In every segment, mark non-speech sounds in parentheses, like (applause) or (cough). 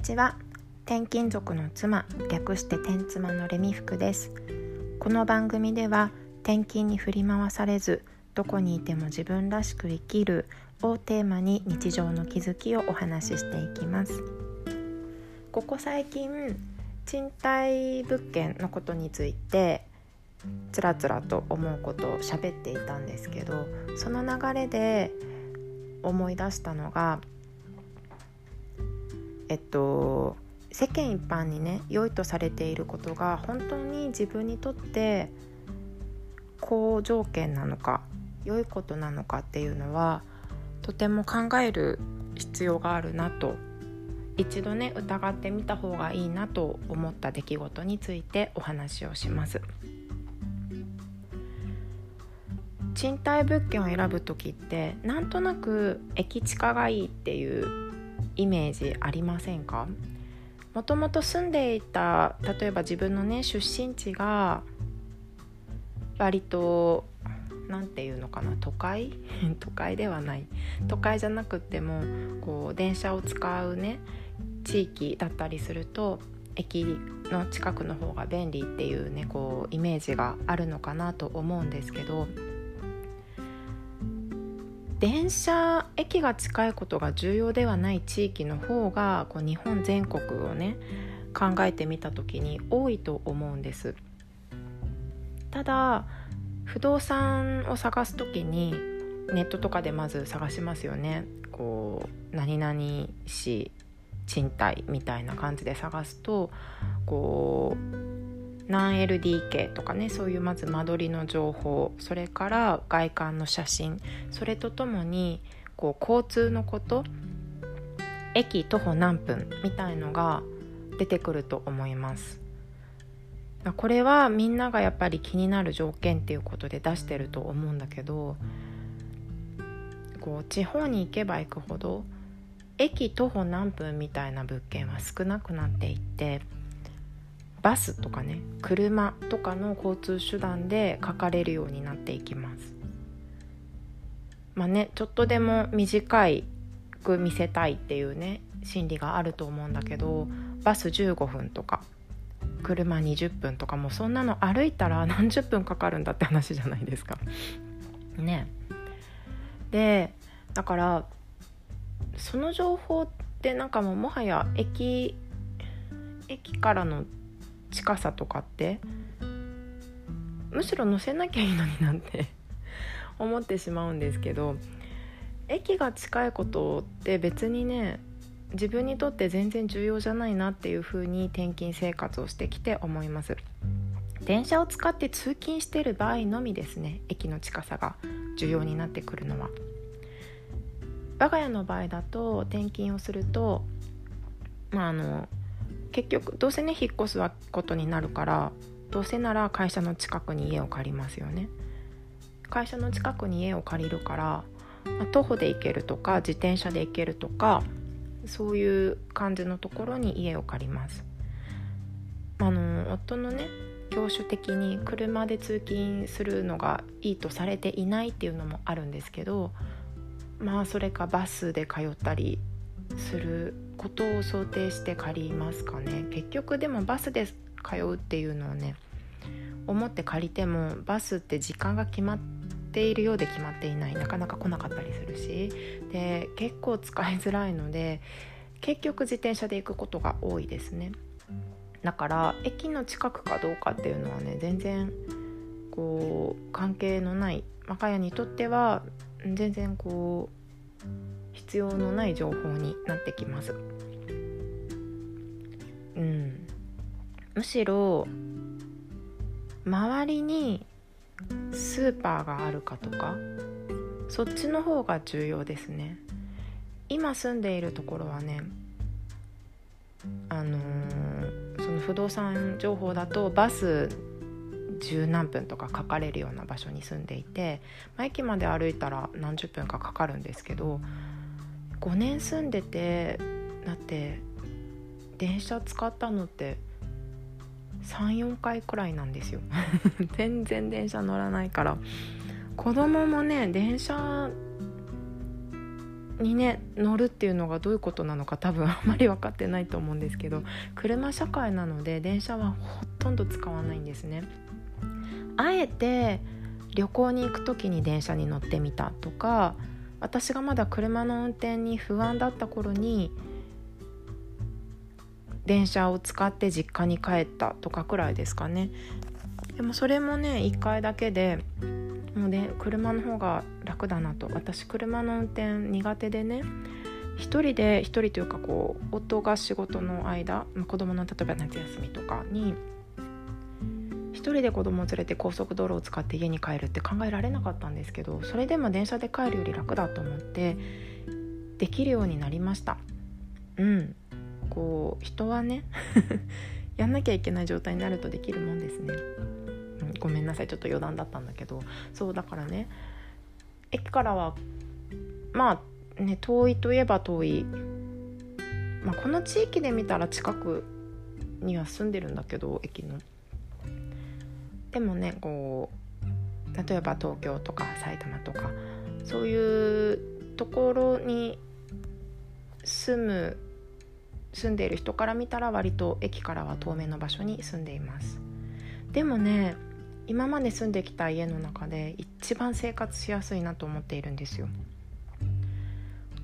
ちは。転勤族の妻略して転妻のレミ服です。この番組では転勤に振り回されずどこにいても自分らしく生きるをテーマに日常の気づきをお話ししていきます。ここ最近賃貸物件のことについてつらつらと思うことを喋っていたんですけどその流れで思い出したのがえっと世間一般にね良いとされていることが本当に自分にとって好条件なのか良いことなのかっていうのはとても考える必要があるなと一度ね疑ってみた方がいいなと思った出来事についてお話をします。賃貸物件を選ぶ時ってなんとなく駅近がいいっていうイメージありませんか？もともと住んでいた例えば自分のね出身地が割と何て言うのかな都会？(laughs) 都会ではない。都会じゃなくてもこう電車を使うね地域だったりすると駅の近くの方が便利っていうねこうイメージがあるのかなと思うんですけど電車駅が近いことが重要ではない地域の方がこう日本全国をね考えてみた時に多いと思うんです。ただ不動産を探す時にネットとかでまず探しますよね。こう何々市賃貸みたいな感じで探すとこう何 LDK とかねそういうまず間取りの情報それから外観の写真それとともにこう交通のこと駅徒歩何分みたいのが出てくると思います。これはみんながやっぱり気になる条件っていうことで出してると思うんだけどこう地方に行けば行くほど駅徒歩何分みたいな物件は少なくなっていってバスとかね車とかの交通手段で書かれるようになっていきます。まあねちょっとでも短く見せたいっていうね心理があると思うんだけどバス15分とか車20分とかもそんなの歩いたら (laughs) 何十分かかるんだって話じゃないですか。ね。でだからその情報ってなんかもうもはや駅駅からの近さとかってむしろ乗せなきゃいいのになんて (laughs) 思ってしまうんですけど駅が近いことって別にね自分にとって全然重要じゃないなっていう風に転勤生活をしてきて思います。電車を使って通勤してる場合のみですね駅の近さが重要になってくるのは。我が家の場合だと転勤をするとまああの結局どうせね引っ越すことになるからどうせなら会社の近くに家を借りますよね。会社の近くに家を借りるから、まあ、徒歩で行けるとか自転車で行けるとかそういう感じのところに家を借ります。あの夫のね教習的に車で通勤するのがいいとされていないっていうのもあるんですけどまあそれかバスで通ったりすることを想定して借りますかね。結局でもバスで通うっていうのをね思って借りてもバスって時間が決まっているようで決まっていない。なかなか来なかったりするし。で結構使いづらいので結局自転車で行くことが多いですね。だから駅の近くかどうかっていうのはね全然こう関係のない。若屋にとっては全然こう必要のない情報になってきます。むしろ周りにスーパーがあるかとかそっちの方が重要ですね。今住んでいるところはねあのー、その不動産情報だとバス十何分とかかかれるような場所に住んでいて、まあ、駅まで歩いたら何十分かかかるんですけど5年住んでてだって電車使ったのって34回くらいなんですよ (laughs) 全然電車乗らないから子供もね電車にね乗るっていうのがどういうことなのか多分あんまり分かってないと思うんですけど車社会なので電車はほとんど使わないんですね。あえて旅行に行く時に電車に乗ってみたとか私がまだ車の運転に不安だった頃に電車を使って実家に帰ったとかくらいですかね。でもそれもね1回だけでもうね車の方が楽だなと。私車の運転苦手でね一人で一人というかこう夫が仕事の間子供の例えば夏休みとかに一人で子供を連れて高速道路を使って家に帰るって考えられなかったんですけどそれでも電車で帰るより楽だと思ってできるようになりました。うん。こう人はね (laughs) やんなきゃいけない状態になるとできるもんですね、うん、ごめんなさい。ちょっと余談だったんだけど。そうだからね駅からはまあね遠いといえば遠い、まあ、この地域で見たら近くには住んでるんだけど駅の。でもねこう例えば東京とか埼玉とかそういうところに住む住んでいる人から見たら割と駅からは遠めの場所に住んでいます。でもね今まで住んできた家の中で一番生活しやすいなと思っているんですよ。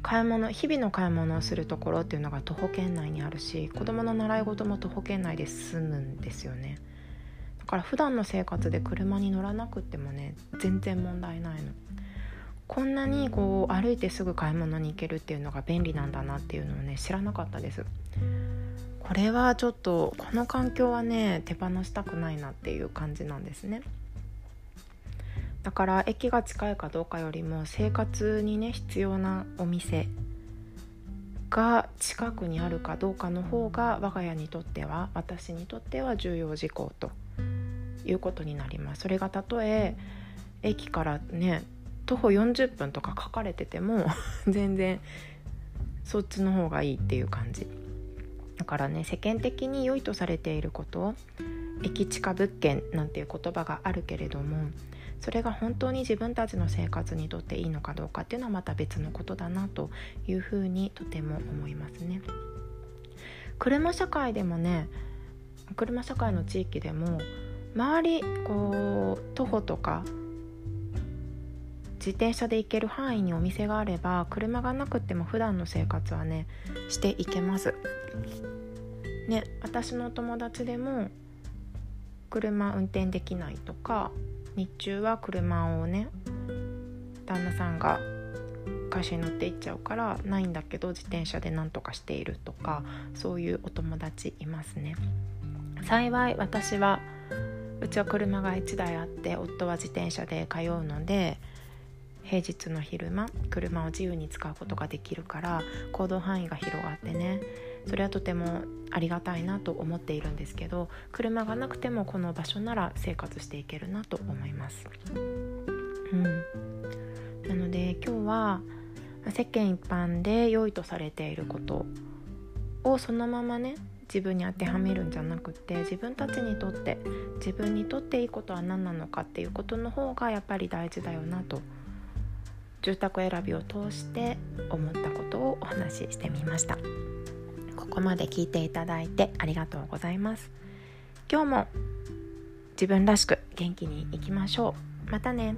買い物日々の買い物をするところっていうのが徒歩圏内にあるし子供の習い事も徒歩圏内で済むんですよね。だから普段の生活で車に乗らなくてもね全然問題ないの。こんなにこう歩いてすぐ買い物に行けるっていうのが便利なんだなっていうのをね知らなかったです。これはちょっとこの環境はね手放したくないなっていう感じなんですね。だから駅が近いかどうかよりも生活にね必要なお店が近くにあるかどうかの方が我が家にとっては私にとっては重要事項ということになります。それがたとえ駅からね徒歩40分とか書かれてても (laughs) 全然そっちの方がいいっていう感じだからね世間的に良いとされていること駅近物件なんていう言葉があるけれどもそれが本当に自分たちの生活にとっていいのかどうかっていうのはまた別のことだなというふうにとても思いますね。車社会でもね車社会の地域でも周りこう徒歩とか自転車で行ける範囲にお店があれば車がなくても普段の生活はねしていけます。ね私の友達でも車運転できないとか日中は車をね旦那さんが会社に乗って行っちゃうからないんだけど自転車で何とかしているとかそういうお友達いますね幸い私はうちは車が1台あって夫は自転車で通うので平日の昼間車を自由に使うことができるから行動範囲が広がってねそれはとてもありがたいなと思っているんですけど車がなくてもこの場所なら生活していけるなと思います。うん、なので今日は世間一般で良いとされていることをそのままね自分に当てはめるんじゃなくて自分たちにとって自分にとっていいことは何なのかっていうことの方がやっぱり大事だよなと思います住宅選びを通して思ったことをお話ししてみました。ここまで聞いていただいてありがとうございます。今日も自分らしく元気にいきましょう。またね。